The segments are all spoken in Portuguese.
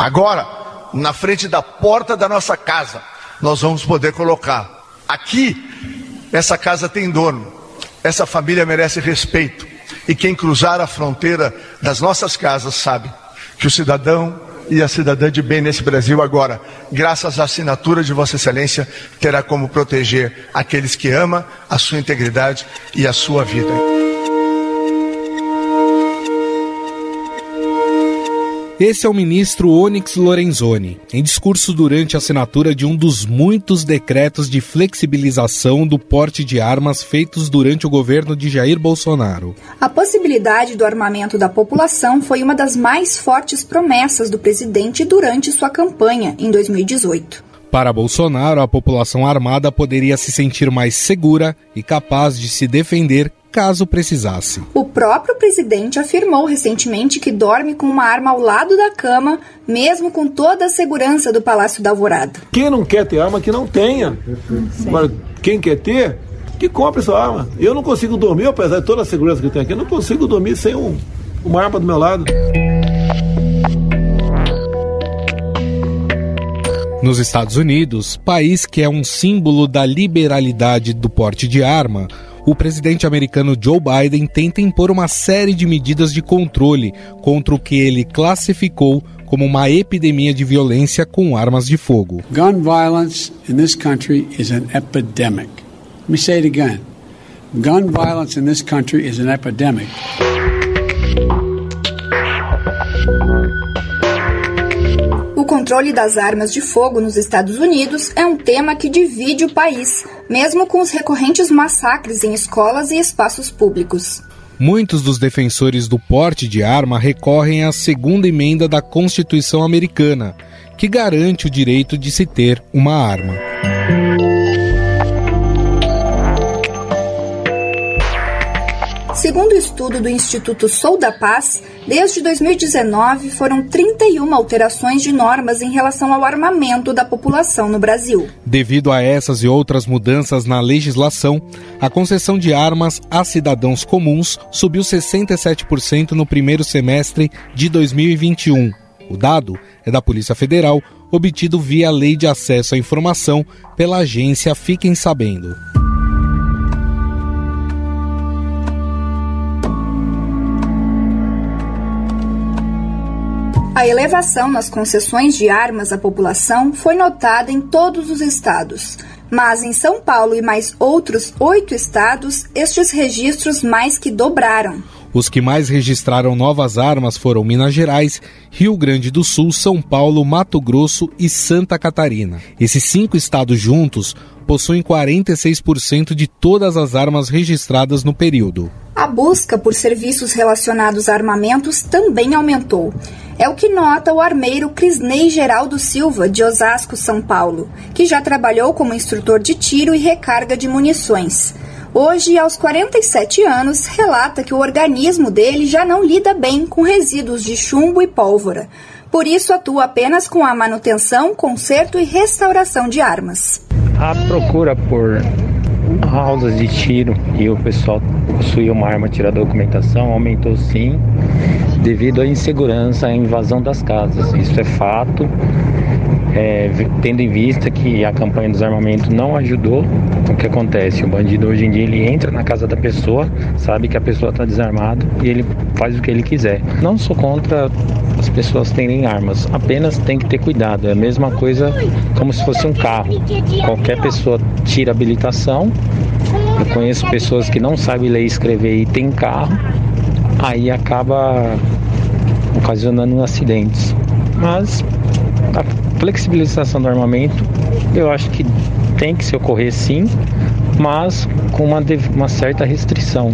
Agora, na frente da porta da nossa casa, nós vamos poder colocar. Aqui, essa casa tem dono, essa família merece respeito. E quem cruzar a fronteira das nossas casas sabe que o cidadão e a cidadã de bem nesse Brasil agora, graças à assinatura de Vossa Excelência, terá como proteger aqueles que ama a sua integridade e a sua vida. Esse é o ministro Onyx Lorenzoni, em discurso durante a assinatura de um dos muitos decretos de flexibilização do porte de armas feitos durante o governo de Jair Bolsonaro. A possibilidade do armamento da população foi uma das mais fortes promessas do presidente durante sua campanha em 2018. Para Bolsonaro, a população armada poderia se sentir mais segura e capaz de se defender caso precisasse. O próprio presidente afirmou recentemente que dorme com uma arma ao lado da cama, mesmo com toda a segurança do Palácio da Alvorada. Quem não quer ter arma, que não tenha. Agora, quem quer ter, que compre sua arma. Eu não consigo dormir, apesar de toda a segurança que eu tenho aqui, eu não consigo dormir sem um, uma arma do meu lado. Nos Estados Unidos, país que é um símbolo da liberalidade do porte de arma, o presidente americano Joe Biden tenta impor uma série de medidas de controle contra o que ele classificou como uma epidemia de violência com armas de fogo. Gun violence in this country is an epidemic. Let me say it again. Gun violence in this country is an epidemic. Controle das armas de fogo nos Estados Unidos é um tema que divide o país, mesmo com os recorrentes massacres em escolas e espaços públicos. Muitos dos defensores do porte de arma recorrem à segunda emenda da Constituição Americana, que garante o direito de se ter uma arma. Segundo o estudo do Instituto Sou da Paz, desde 2019 foram 31 alterações de normas em relação ao armamento da população no Brasil. Devido a essas e outras mudanças na legislação, a concessão de armas a cidadãos comuns subiu 67% no primeiro semestre de 2021. O dado é da Polícia Federal, obtido via Lei de Acesso à Informação pela agência Fiquem Sabendo. A elevação nas concessões de armas à população foi notada em todos os estados, mas em São Paulo e mais outros oito estados, estes registros mais que dobraram. Os que mais registraram novas armas foram Minas Gerais, Rio Grande do Sul, São Paulo, Mato Grosso e Santa Catarina. Esses cinco estados juntos possuem 46% de todas as armas registradas no período. A busca por serviços relacionados a armamentos também aumentou. É o que nota o armeiro Crisney Geraldo Silva, de Osasco, São Paulo, que já trabalhou como instrutor de tiro e recarga de munições. Hoje, aos 47 anos, relata que o organismo dele já não lida bem com resíduos de chumbo e pólvora. Por isso, atua apenas com a manutenção, conserto e restauração de armas. A procura por aulas de tiro e o pessoal possuir uma arma, tirar documentação, aumentou sim, devido à insegurança, à invasão das casas. Isso é fato. É, tendo em vista que a campanha do desarmamento não ajudou, o que acontece? O bandido hoje em dia ele entra na casa da pessoa, sabe que a pessoa está desarmada e ele faz o que ele quiser. Não sou contra as pessoas terem armas, apenas tem que ter cuidado. É a mesma coisa como se fosse um carro. Qualquer pessoa tira habilitação. Eu conheço pessoas que não sabem ler e escrever e tem carro, aí acaba ocasionando acidentes. Mas a flexibilização do armamento, eu acho que tem que se ocorrer sim, mas com uma, uma certa restrição.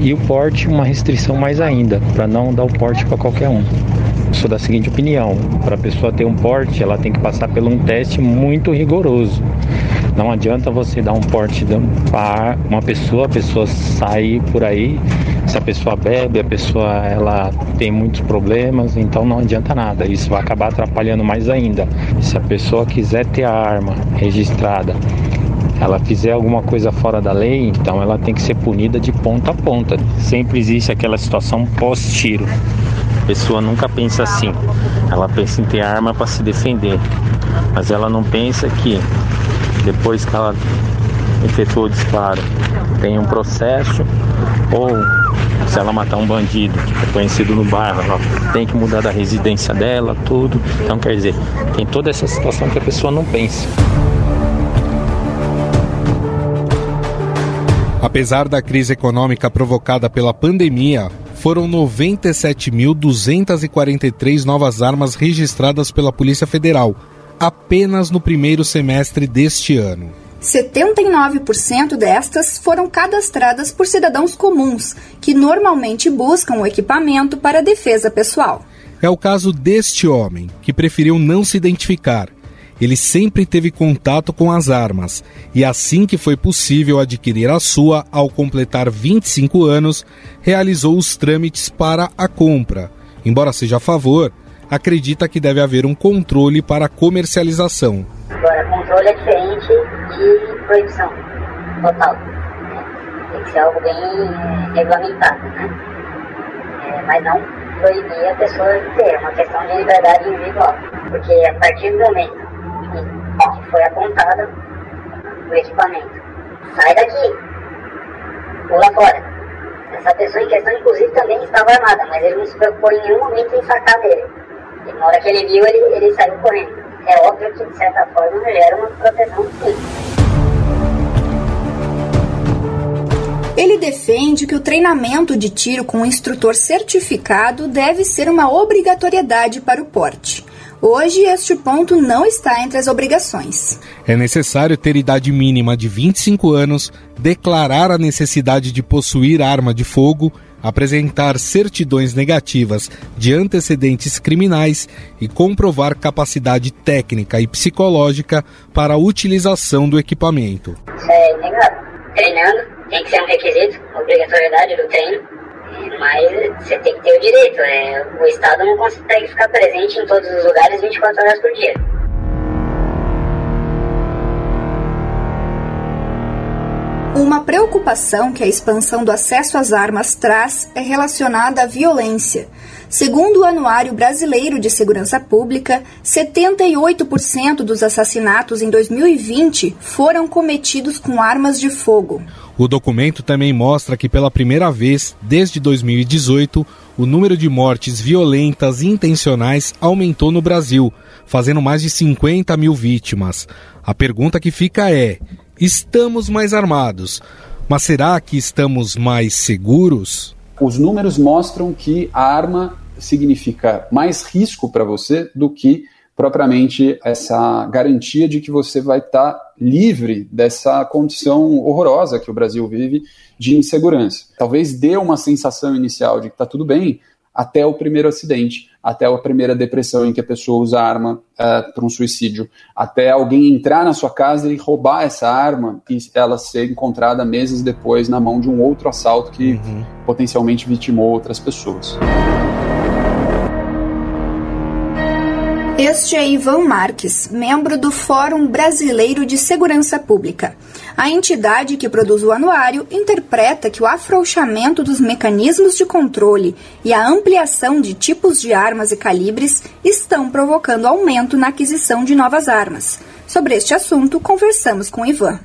E o porte, uma restrição mais ainda, para não dar o porte para qualquer um. Sou da seguinte opinião: para a pessoa ter um porte, ela tem que passar por um teste muito rigoroso. Não adianta você dar um porte para uma pessoa, a pessoa sair por aí. Se a pessoa bebe, a pessoa ela tem muitos problemas, então não adianta nada. Isso vai acabar atrapalhando mais ainda. Se a pessoa quiser ter a arma registrada, ela fizer alguma coisa fora da lei, então ela tem que ser punida de ponta a ponta. Sempre existe aquela situação pós-tiro A pessoa nunca pensa assim. Ela pensa em ter arma para se defender, mas ela não pensa que depois que ela efetuou o disparo tem um processo ou se ela matar um bandido que é conhecido no bairro, ela tem que mudar da residência dela, tudo. Então quer dizer, tem toda essa situação que a pessoa não pensa. Apesar da crise econômica provocada pela pandemia, foram 97.243 novas armas registradas pela Polícia Federal, apenas no primeiro semestre deste ano. 79% destas foram cadastradas por cidadãos comuns, que normalmente buscam o equipamento para defesa pessoal. É o caso deste homem, que preferiu não se identificar ele sempre teve contato com as armas e, assim que foi possível adquirir a sua ao completar 25 anos, realizou os trâmites para a compra. Embora seja a favor, acredita que deve haver um controle para a comercialização. Agora, controle é diferente de proibição total. Né? Tem que ser algo bem regulamentado, né? É, mas não proibir a pessoa de ter, é uma questão de liberdade individual. Porque a partir do momento que foi apontada o equipamento. Sai daqui! Pula fora. Essa pessoa em questão, inclusive, também estava armada, mas ele não se preocupou em nenhum momento em sacar dele. E na hora que ele viu, ele, ele saiu correndo. É óbvio que, de certa forma, gera uma proteção sim. Ele defende que o treinamento de tiro com um instrutor certificado deve ser uma obrigatoriedade para o porte. Hoje, este ponto não está entre as obrigações. É necessário ter idade mínima de 25 anos, declarar a necessidade de possuir arma de fogo, apresentar certidões negativas de antecedentes criminais e comprovar capacidade técnica e psicológica para a utilização do equipamento. É negado. Treinando tem que ser um requisito, obrigatoriedade do treino mas você tem que ter o direito. É, o Estado não consegue ficar presente em todos os lugares 24 horas por dia. Uma preocupação que a expansão do acesso às armas traz é relacionada à violência. Segundo o Anuário Brasileiro de Segurança Pública, 78% dos assassinatos em 2020 foram cometidos com armas de fogo. O documento também mostra que, pela primeira vez desde 2018, o número de mortes violentas intencionais aumentou no Brasil, fazendo mais de 50 mil vítimas. A pergunta que fica é: estamos mais armados, mas será que estamos mais seguros? Os números mostram que a arma significa mais risco para você do que propriamente essa garantia de que você vai estar tá livre dessa condição horrorosa que o Brasil vive de insegurança. Talvez dê uma sensação inicial de que está tudo bem até o primeiro acidente, até a primeira depressão em que a pessoa usa a arma uh, é, para um suicídio, até alguém entrar na sua casa e roubar essa arma e ela ser encontrada meses depois na mão de um outro assalto que uhum. potencialmente vitimou outras pessoas. Este é Ivan Marques, membro do Fórum Brasileiro de Segurança Pública. A entidade que produz o anuário interpreta que o afrouxamento dos mecanismos de controle e a ampliação de tipos de armas e calibres estão provocando aumento na aquisição de novas armas. Sobre este assunto, conversamos com Ivan.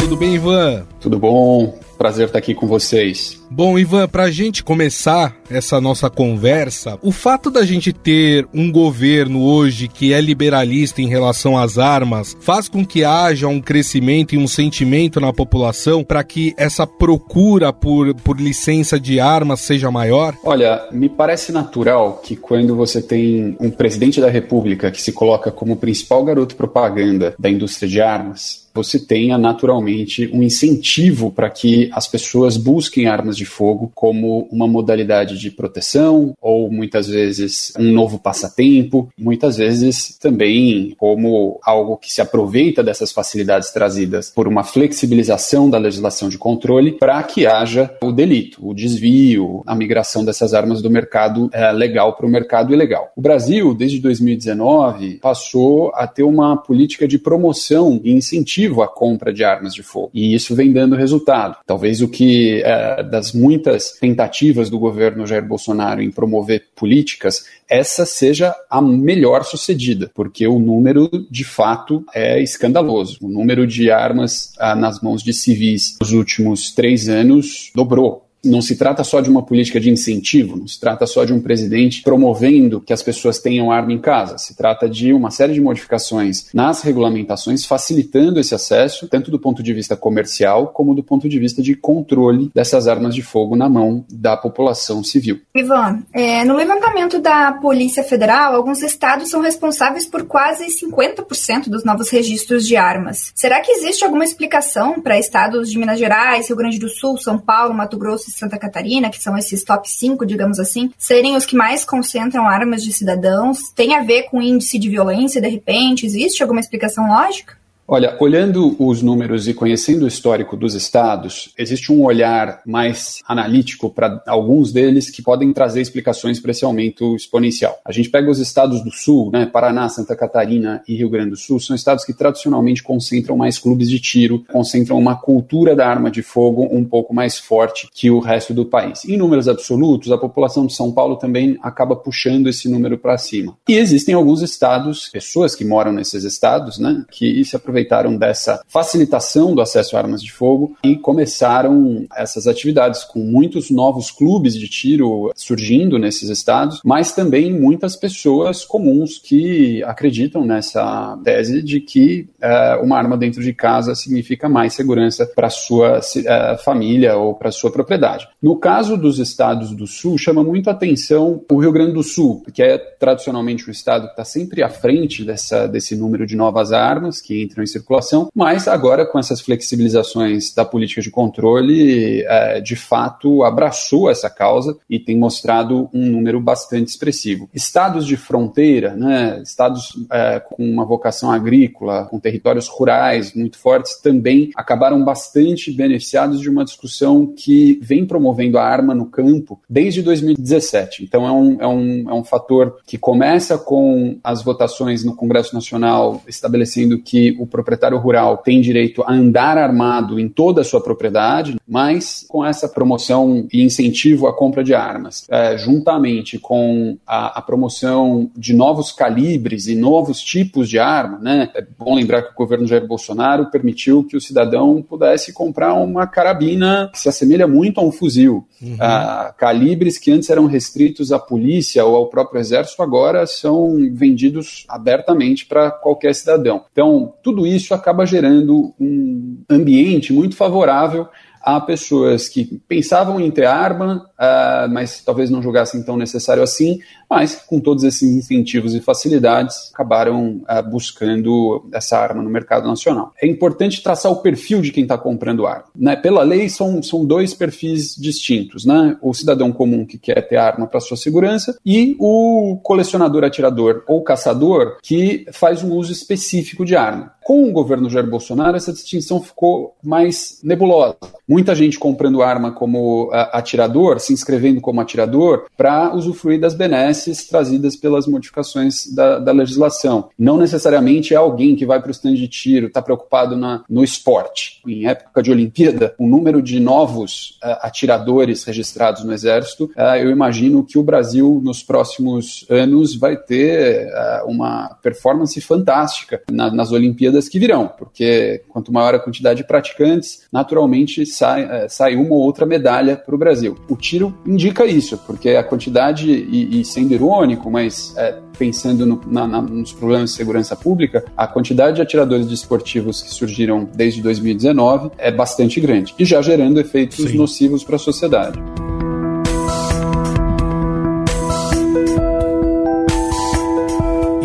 Tudo bem, Ivan? Tudo bom. Prazer estar aqui com vocês. Bom, Ivan, para a gente começar essa nossa conversa, o fato da gente ter um governo hoje que é liberalista em relação às armas faz com que haja um crescimento e um sentimento na população para que essa procura por, por licença de armas seja maior? Olha, me parece natural que quando você tem um presidente da República que se coloca como principal garoto propaganda da indústria de armas, você tenha naturalmente um incentivo para que as pessoas busquem armas de fogo como uma modalidade de proteção ou muitas vezes um novo passatempo, muitas vezes também como algo que se aproveita dessas facilidades trazidas por uma flexibilização da legislação de controle para que haja o delito, o desvio, a migração dessas armas do mercado é, legal para o mercado ilegal. O Brasil, desde 2019, passou a ter uma política de promoção e incentivo à compra de armas de fogo. E isso vem dando resultado. Talvez o que, é, das muitas tentativas do governo Jair Bolsonaro em promover políticas, essa seja a melhor sucedida, porque o número de fato é escandaloso. O número de armas ah, nas mãos de civis nos últimos três anos dobrou não se trata só de uma política de incentivo, não se trata só de um presidente promovendo que as pessoas tenham arma em casa. Se trata de uma série de modificações nas regulamentações, facilitando esse acesso, tanto do ponto de vista comercial, como do ponto de vista de controle dessas armas de fogo na mão da população civil. Ivan, é, no levantamento da Polícia Federal, alguns estados são responsáveis por quase 50% dos novos registros de armas. Será que existe alguma explicação para estados de Minas Gerais, Rio Grande do Sul, São Paulo, Mato Grosso e Santa Catarina, que são esses top 5, digamos assim, serem os que mais concentram armas de cidadãos? Tem a ver com índice de violência, de repente? Existe alguma explicação lógica? Olha, olhando os números e conhecendo o histórico dos estados, existe um olhar mais analítico para alguns deles que podem trazer explicações para esse aumento exponencial. A gente pega os estados do sul, né, Paraná, Santa Catarina e Rio Grande do Sul, são estados que tradicionalmente concentram mais clubes de tiro, concentram uma cultura da arma de fogo um pouco mais forte que o resto do país. Em números absolutos, a população de São Paulo também acaba puxando esse número para cima. E existem alguns estados, pessoas que moram nesses estados, né, que se aproveitam aproveitaram dessa facilitação do acesso a armas de fogo e começaram essas atividades com muitos novos clubes de tiro surgindo nesses estados, mas também muitas pessoas comuns que acreditam nessa tese de que uh, uma arma dentro de casa significa mais segurança para sua uh, família ou para sua propriedade. No caso dos estados do Sul, chama muito atenção o Rio Grande do Sul, que é tradicionalmente um estado que está sempre à frente dessa, desse número de novas armas que entram circulação, mas agora com essas flexibilizações da política de controle, é, de fato abraçou essa causa e tem mostrado um número bastante expressivo. Estados de fronteira, né, estados é, com uma vocação agrícola, com territórios rurais muito fortes, também acabaram bastante beneficiados de uma discussão que vem promovendo a arma no campo desde 2017. Então é um, é um, é um fator que começa com as votações no Congresso Nacional estabelecendo que o proprietário rural tem direito a andar armado em toda a sua propriedade, mas com essa promoção e incentivo à compra de armas, é, juntamente com a, a, promoção de novos calibres e novos tipos de arma, né? É bom lembrar que o governo Jair Bolsonaro permitiu que o cidadão pudesse comprar uma carabina que se assemelha muito a um fuzil. Uhum. Ah, calibres que antes eram restritos à polícia ou ao próprio exército agora são vendidos abertamente para qualquer cidadão. Então, tudo isso acaba gerando um ambiente muito favorável a pessoas que pensavam em ter arma, uh, mas talvez não julgassem tão necessário assim, mas com todos esses incentivos e facilidades acabaram uh, buscando essa arma no mercado nacional. É importante traçar o perfil de quem está comprando arma. Né? Pela lei, são, são dois perfis distintos: né? o cidadão comum que quer ter arma para sua segurança e o colecionador, atirador ou caçador que faz um uso específico de arma. Com o governo Jair Bolsonaro, essa distinção ficou mais nebulosa. Muita gente comprando arma como uh, atirador, se inscrevendo como atirador, para usufruir das benesses trazidas pelas modificações da, da, legislação. Não necessariamente é alguém que vai para o stand de tiro, está preocupado na, no esporte. Em época de Olimpíada, o número de novos uh, atiradores registrados no Exército, uh, eu imagino que o Brasil, nos próximos anos, vai ter uma performance fantástica na, nas Olimpíadas que virão, porque quanto maior a quantidade de praticantes, naturalmente sai, é, sai uma ou outra medalha para o Brasil. O tiro indica isso, porque a quantidade, e, e sendo irônico, mas é, pensando no, na, na, nos problemas de segurança pública, a quantidade de atiradores desportivos que surgiram desde 2019 é bastante grande e já gerando efeitos Sim. nocivos para a sociedade.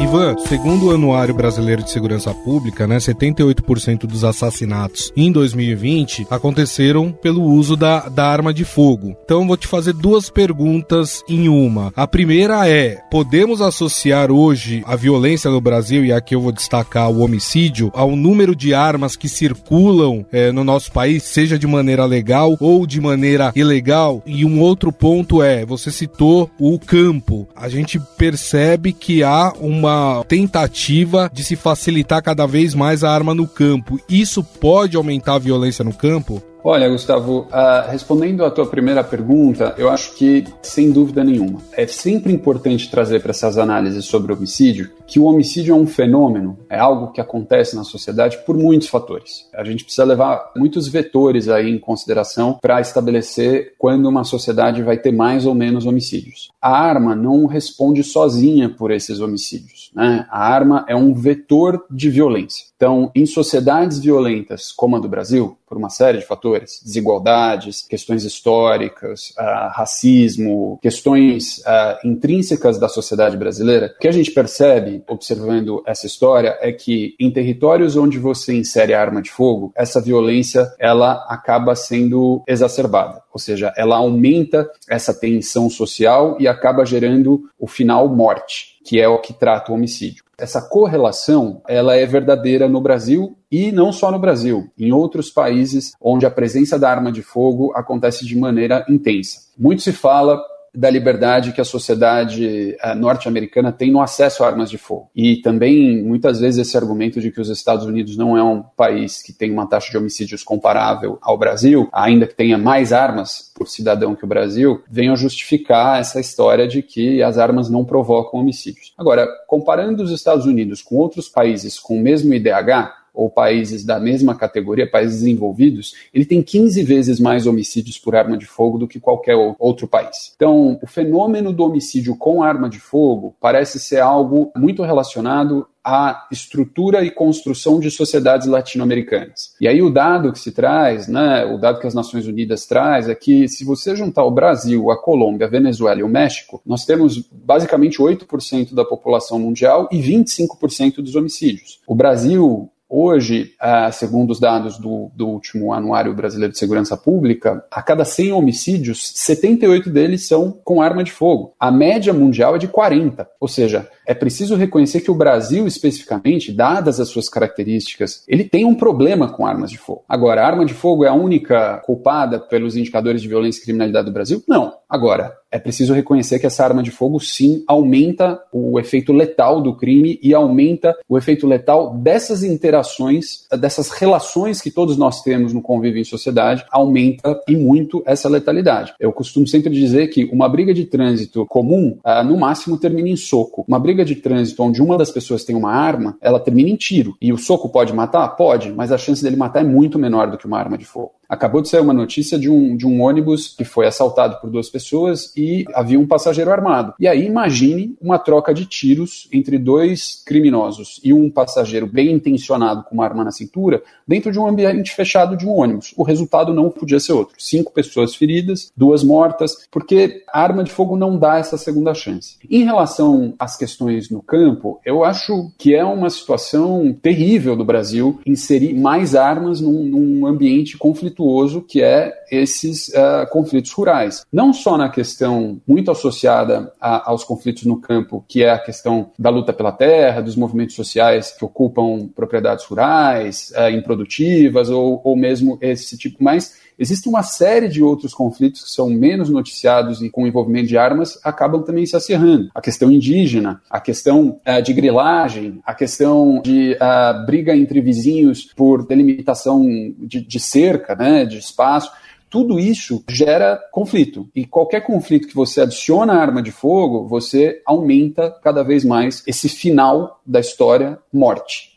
Ivan, segundo o Anuário Brasileiro de Segurança Pública, né, 78% dos assassinatos em 2020 aconteceram pelo uso da, da arma de fogo. Então vou te fazer duas perguntas em uma. A primeira é: podemos associar hoje a violência no Brasil, e aqui eu vou destacar o homicídio, ao número de armas que circulam é, no nosso país, seja de maneira legal ou de maneira ilegal? E um outro ponto é: você citou o campo. A gente percebe que há uma uma tentativa de se facilitar cada vez mais a arma no campo. Isso pode aumentar a violência no campo? Olha, Gustavo, uh, respondendo à tua primeira pergunta, eu acho que, sem dúvida nenhuma, é sempre importante trazer para essas análises sobre homicídio que o homicídio é um fenômeno, é algo que acontece na sociedade por muitos fatores. A gente precisa levar muitos vetores aí em consideração para estabelecer quando uma sociedade vai ter mais ou menos homicídios. A arma não responde sozinha por esses homicídios. Né? A arma é um vetor de violência. Então, em sociedades violentas como a do Brasil, por uma série de fatores, desigualdades, questões históricas, uh, racismo, questões uh, intrínsecas da sociedade brasileira, o que a gente percebe observando essa história é que em territórios onde você insere arma de fogo, essa violência ela acaba sendo exacerbada, ou seja, ela aumenta essa tensão social e acaba gerando o final morte, que é o que trata o homicídio. Essa correlação, ela é verdadeira no Brasil e não só no Brasil, em outros países onde a presença da arma de fogo acontece de maneira intensa. Muito se fala da liberdade que a sociedade uh, norte-americana tem no acesso a armas de fogo. E também, muitas vezes, esse argumento de que os Estados Unidos não é um país que tem uma taxa de homicídios comparável ao Brasil, ainda que tenha mais armas por cidadão que o Brasil, vem a justificar essa história de que as armas não provocam homicídios. Agora, comparando os Estados Unidos com outros países com o mesmo IDH, ou países da mesma categoria, países desenvolvidos, ele tem 15 vezes mais homicídios por arma de fogo do que qualquer outro país. Então, o fenômeno do homicídio com arma de fogo parece ser algo muito relacionado à estrutura e construção de sociedades latino-americanas. E aí o dado que se traz, né, o dado que as Nações Unidas traz é que se você juntar o Brasil, a Colômbia, a Venezuela e o México, nós temos basicamente 8% da população mundial e 25% dos homicídios. O Brasil Hoje, ah, segundo os dados do, do, último Anuário Brasileiro de Segurança Pública, a cada 100 homicídios, 78 deles são com arma de fogo. A média mundial é de 40. Ou seja, é preciso reconhecer que o Brasil, especificamente, dadas as suas características, ele tem um problema com armas de fogo. Agora, a arma de fogo é a única culpada pelos indicadores de violência e criminalidade do Brasil? Não. Agora, é preciso reconhecer que essa arma de fogo sim aumenta o efeito letal do crime e aumenta o efeito letal dessas interações, dessas relações que todos nós temos no convívio em sociedade, aumenta e muito essa letalidade. Eu costumo sempre dizer que uma briga de trânsito comum, ah, no máximo, termina em soco. Uma briga de trânsito onde uma das pessoas tem uma arma, ela termina em tiro. E o soco pode matar? Pode, mas a chance dele matar é muito menor do que uma arma de fogo. Acabou de sair uma notícia de um, de um ônibus que foi assaltado por duas pessoas e havia um passageiro armado. E aí imagine uma troca de tiros entre dois criminosos e um passageiro bem intencionado com uma arma na cintura dentro de um ambiente fechado de um ônibus. O resultado não podia ser outro. Cinco pessoas feridas, duas mortas, porque a arma de fogo não dá essa segunda chance. Em relação às questões no campo, eu acho que é uma situação terrível do Brasil inserir mais armas num, num ambiente conflituoso conflituoso que é esses uh, conflitos rurais. Não só na questão muito associada a, aos conflitos no campo, que é a questão da luta pela terra, dos movimentos sociais que ocupam propriedades rurais, uh, improdutivas, ou, ou mesmo esse tipo, mas Existe uma série de outros conflitos que são menos noticiados e com envolvimento de armas acabam também se acirrando. A questão indígena, a questão uh, de grilagem, a questão de uh, briga entre vizinhos por delimitação de, de cerca, né, de espaço tudo isso gera conflito. E qualquer conflito que você adiciona arma de fogo, você aumenta cada vez mais esse final da história morte.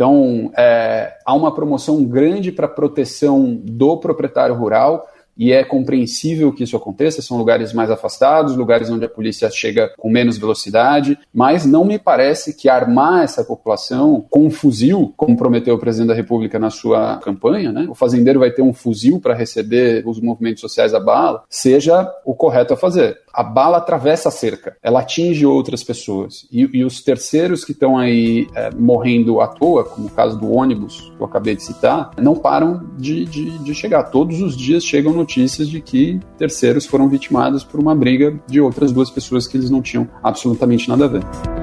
Então, é, há uma promoção grande para a proteção do proprietário rural e é compreensível que isso aconteça, são lugares mais afastados, lugares onde a polícia chega com menos velocidade, mas não me parece que armar essa população com um fuzil, como prometeu o presidente da República na sua campanha, né? O fazendeiro vai ter um fuzil para receber os movimentos sociais à bala, seja o correto a fazer a bala atravessa a cerca, ela atinge outras pessoas. E, e os terceiros que estão aí é, morrendo à toa, como o caso do ônibus que eu acabei de citar, não param de, de, de, chegar. Todos os dias chegam notícias de que terceiros foram vitimados por uma briga de outras duas pessoas que eles não tinham absolutamente nada a ver.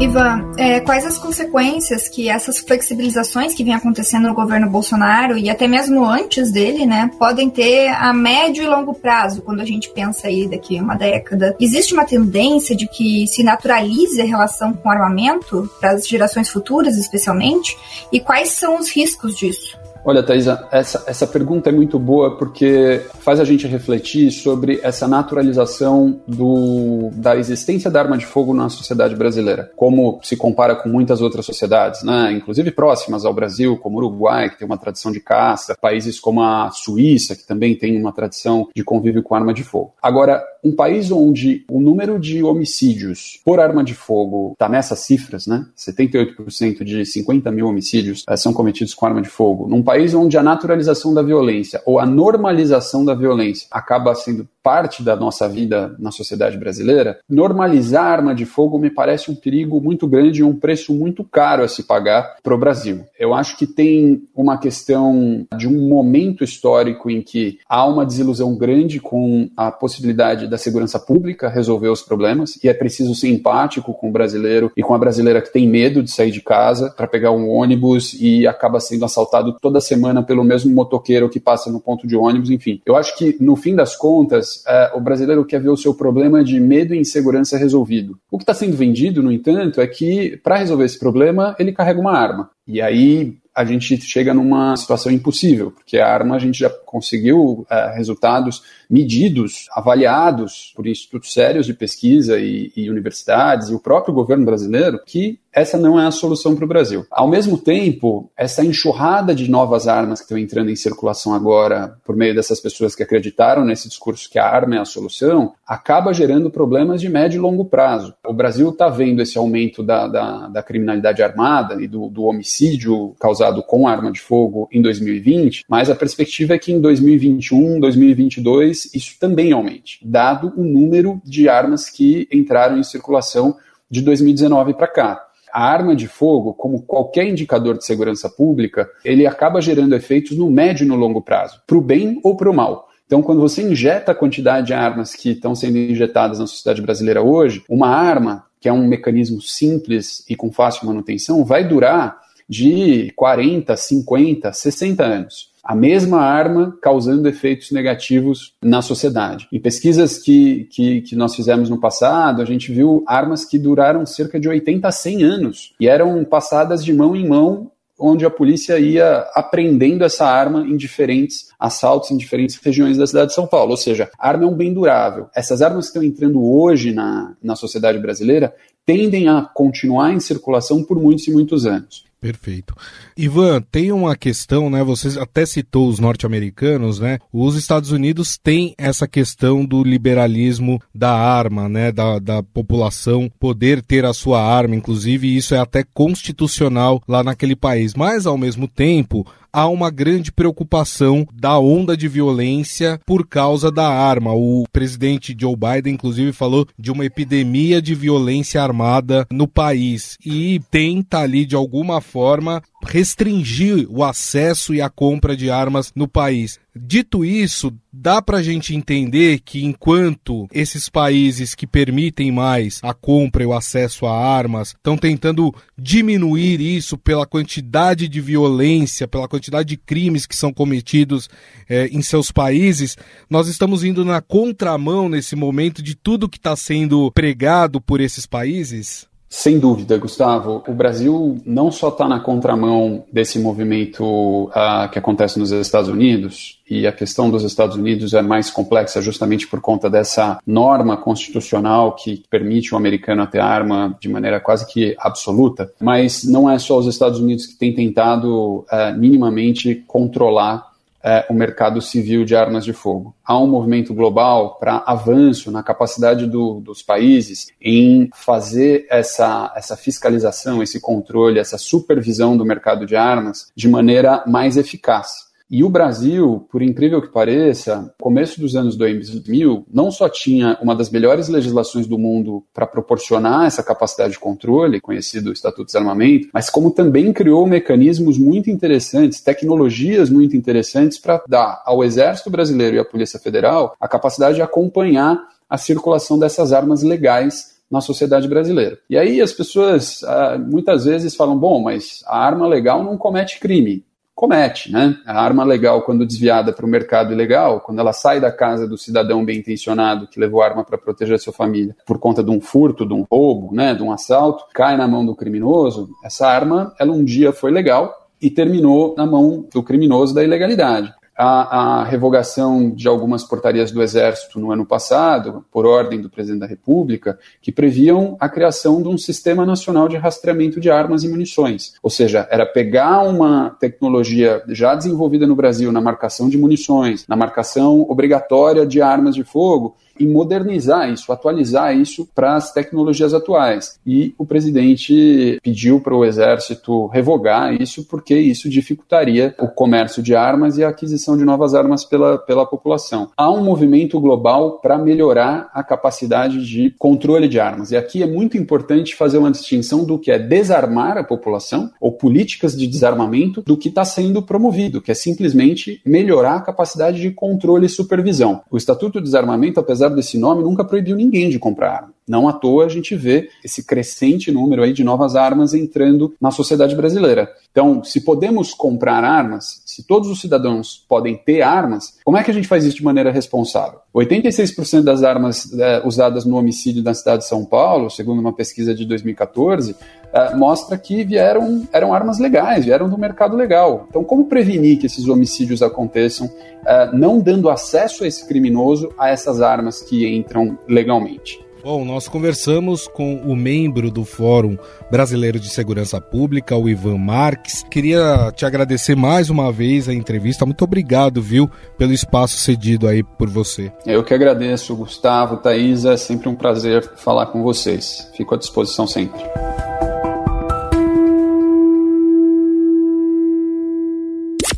Ivan, é, quais as consequências que essas flexibilizações que vêm acontecendo no governo Bolsonaro e até mesmo antes dele, né, podem ter a médio e longo prazo, quando a gente pensa aí daqui uma década? Existe uma tendência de que se naturalize a relação com armamento para as gerações futuras, especialmente? E quais são os riscos disso? Olha, Thaisa, essa, essa pergunta é muito boa porque faz a gente refletir sobre essa naturalização do, da existência da arma de fogo na sociedade brasileira, como se compara com muitas outras sociedades, né? inclusive próximas ao Brasil, como Uruguai, que tem uma tradição de caça, países como a Suíça, que também tem uma tradição de convívio com arma de fogo. Agora, um país onde o número de homicídios por arma de fogo está nessas cifras, né? 78% de 50 mil homicídios é, são cometidos com arma de fogo. Num país onde a naturalização da violência ou a normalização da violência acaba sendo parte da nossa vida na sociedade brasileira, normalizar a arma de fogo me parece um perigo muito grande e um preço muito caro a se pagar para o Brasil. Eu acho que tem uma questão de um momento histórico em que há uma desilusão grande com a possibilidade da segurança pública resolver os problemas e é preciso ser empático com o brasileiro e com a brasileira que tem medo de sair de casa para pegar um ônibus e acaba sendo assaltado toda semana pelo mesmo motoqueiro que passa no ponto de ônibus, enfim. Eu acho que no fim das contas é, o brasileiro quer ver o seu problema de medo e insegurança resolvido. O que está sendo vendido, no entanto, é que para resolver esse problema ele carrega uma arma. E aí a gente chega numa situação impossível, porque a arma a gente já conseguiu é, resultados medidos, avaliados por institutos sérios de pesquisa e, e universidades e o próprio governo brasileiro, que essa não é a solução para o Brasil. Ao mesmo tempo, essa enxurrada de novas armas que estão entrando em circulação agora, por meio dessas pessoas que acreditaram nesse discurso que a arma é a solução, acaba gerando problemas de médio e longo prazo. O Brasil está vendo esse aumento da, da, da, criminalidade armada e do, do homicídio causado com arma de fogo em 2020, mas a perspectiva é que em 2021, 2022, isso também aumente, dado o número de armas que entraram em circulação de 2019 para cá. A arma de fogo, como qualquer indicador de segurança pública, ele acaba gerando efeitos no médio e no longo prazo, para o bem ou para o mal. Então, quando você injeta a quantidade de armas que estão sendo injetadas na sociedade brasileira hoje, uma arma, que é um mecanismo simples e com fácil manutenção, vai durar de 40, 50, 60 anos a mesma arma causando efeitos negativos na sociedade. Em pesquisas que, que, que, nós fizemos no passado, a gente viu armas que duraram cerca de 80 a 100 anos e eram passadas de mão em mão onde a polícia ia aprendendo essa arma em diferentes assaltos em diferentes regiões da cidade de São Paulo. Ou seja, a arma é um bem durável. Essas armas que estão entrando hoje na, na sociedade brasileira tendem a continuar em circulação por muitos e muitos anos. Perfeito. Ivan, tem uma questão, né? Você até citou os norte-americanos, né? Os Estados Unidos têm essa questão do liberalismo da arma, né? Da, da população poder ter a sua arma, inclusive isso é até constitucional lá naquele país. Mas, ao mesmo tempo, há uma grande preocupação da onda de violência por causa da arma. O presidente Joe Biden, inclusive, falou de uma epidemia de violência armada no país e tenta ali, de alguma forma, restringir o acesso e a compra de armas no país. Dito isso, dá para a gente entender que enquanto esses países que permitem mais a compra e o acesso a armas estão tentando diminuir isso pela quantidade de violência, pela quantidade de crimes que são cometidos é, em seus países, nós estamos indo na contramão nesse momento de tudo que está sendo pregado por esses países? Sem dúvida, Gustavo. O Brasil não só está na contramão desse movimento uh, que acontece nos Estados Unidos, e a questão dos Estados Unidos é mais complexa justamente por conta dessa norma constitucional que permite o americano ter arma de maneira quase que absoluta, mas não é só os Estados Unidos que têm tentado uh, minimamente controlar é, o mercado civil de armas de fogo. Há um movimento global para avanço na capacidade do, dos países em fazer essa, essa fiscalização, esse controle, essa supervisão do mercado de armas de maneira mais eficaz. E o Brasil, por incrível que pareça, começo dos anos 2000, não só tinha uma das melhores legislações do mundo para proporcionar essa capacidade de controle, conhecido Estatuto de Desarmamento, mas como também criou mecanismos muito interessantes, tecnologias muito interessantes para dar ao Exército Brasileiro e à Polícia Federal a capacidade de acompanhar a circulação dessas armas legais na sociedade brasileira. E aí as pessoas ah, muitas vezes falam: bom, mas a arma legal não comete crime comete, né? A arma legal, quando desviada para o mercado ilegal, quando ela sai da casa do cidadão bem intencionado que levou a arma para proteger a sua família por conta de um furto, de um roubo, né, de um assalto, cai na mão do criminoso, essa arma, ela um dia foi legal e terminou na mão do criminoso da ilegalidade a, a, revogação de algumas portarias do Exército no ano passado, por ordem do presidente da República, que previam a criação de um sistema nacional de rastreamento de armas e munições. Ou seja, era pegar uma tecnologia já desenvolvida no Brasil na marcação de munições, na marcação obrigatória de armas de fogo e modernizar isso, atualizar isso para as tecnologias atuais. E o presidente pediu para o Exército revogar isso porque isso dificultaria o comércio de armas e a aquisição de novas armas pela, pela população. Há um movimento global para melhorar a capacidade de controle de armas. E aqui é muito importante fazer uma distinção do que é desarmar a população ou políticas de desarmamento do que está sendo promovido, que é simplesmente melhorar a capacidade de controle e supervisão. O Estatuto de Desarmamento, apesar apesar desse nome, nunca proibiu ninguém de comprar arma. Não à toa a gente vê esse crescente número aí de novas armas entrando na sociedade brasileira. Então, se podemos comprar armas, se todos os cidadãos podem ter armas, como é que a gente faz isso de maneira responsável? 86% das armas é, usadas no homicídio da cidade de São Paulo, segundo uma pesquisa de 2014, é, mostra que vieram eram armas legais, vieram do mercado legal. Então, como prevenir que esses homicídios aconteçam, é, não dando acesso a esse criminoso a essas armas que entram legalmente? Bom, nós conversamos com o membro do Fórum Brasileiro de Segurança Pública, o Ivan Marques. Queria te agradecer mais uma vez a entrevista. Muito obrigado, viu, pelo espaço cedido aí por você. Eu que agradeço, Gustavo, Thaisa. É sempre um prazer falar com vocês. Fico à disposição sempre.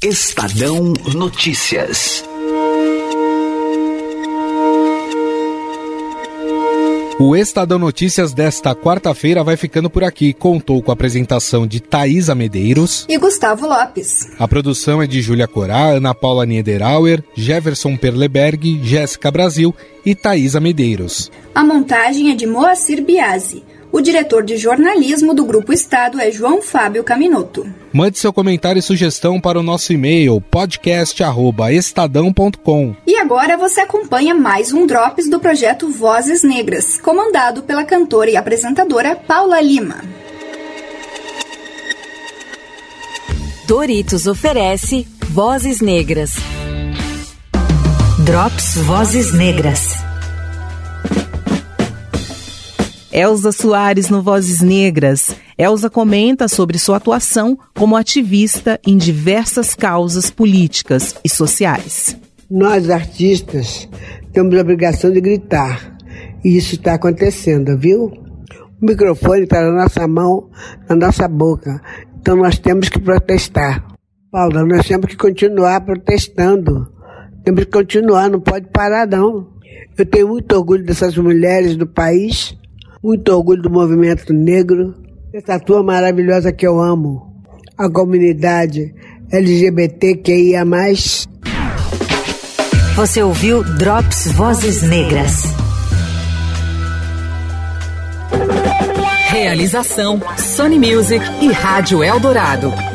Estadão Notícias. O Estadão Notícias desta quarta-feira vai ficando por aqui. Contou com a apresentação de Thaisa Medeiros e Gustavo Lopes. A produção é de Júlia Corá, Ana Paula Niederauer, Jefferson Perleberg, Jéssica Brasil e Thaisa Medeiros. A montagem é de Moacir Biasi. O diretor de jornalismo do Grupo Estado é João Fábio Caminoto. Mande seu comentário e sugestão para o nosso e-mail podcast@estadão.com. E agora você acompanha mais um Drops do projeto Vozes Negras, comandado pela cantora e apresentadora Paula Lima. Doritos oferece Vozes Negras. Drops Vozes Negras. Elza Soares no Vozes Negras. Elza comenta sobre sua atuação como ativista em diversas causas políticas e sociais. Nós, artistas, temos a obrigação de gritar. E isso está acontecendo, viu? O microfone está na nossa mão, na nossa boca. Então nós temos que protestar. Paula, nós temos que continuar protestando. Temos que continuar, não pode parar, não. Eu tenho muito orgulho dessas mulheres do país muito orgulho do movimento negro, essa turma maravilhosa que eu amo, a comunidade LGBTQIA. Você ouviu Drops Vozes Negras. Realização Sony Music e Rádio Eldorado.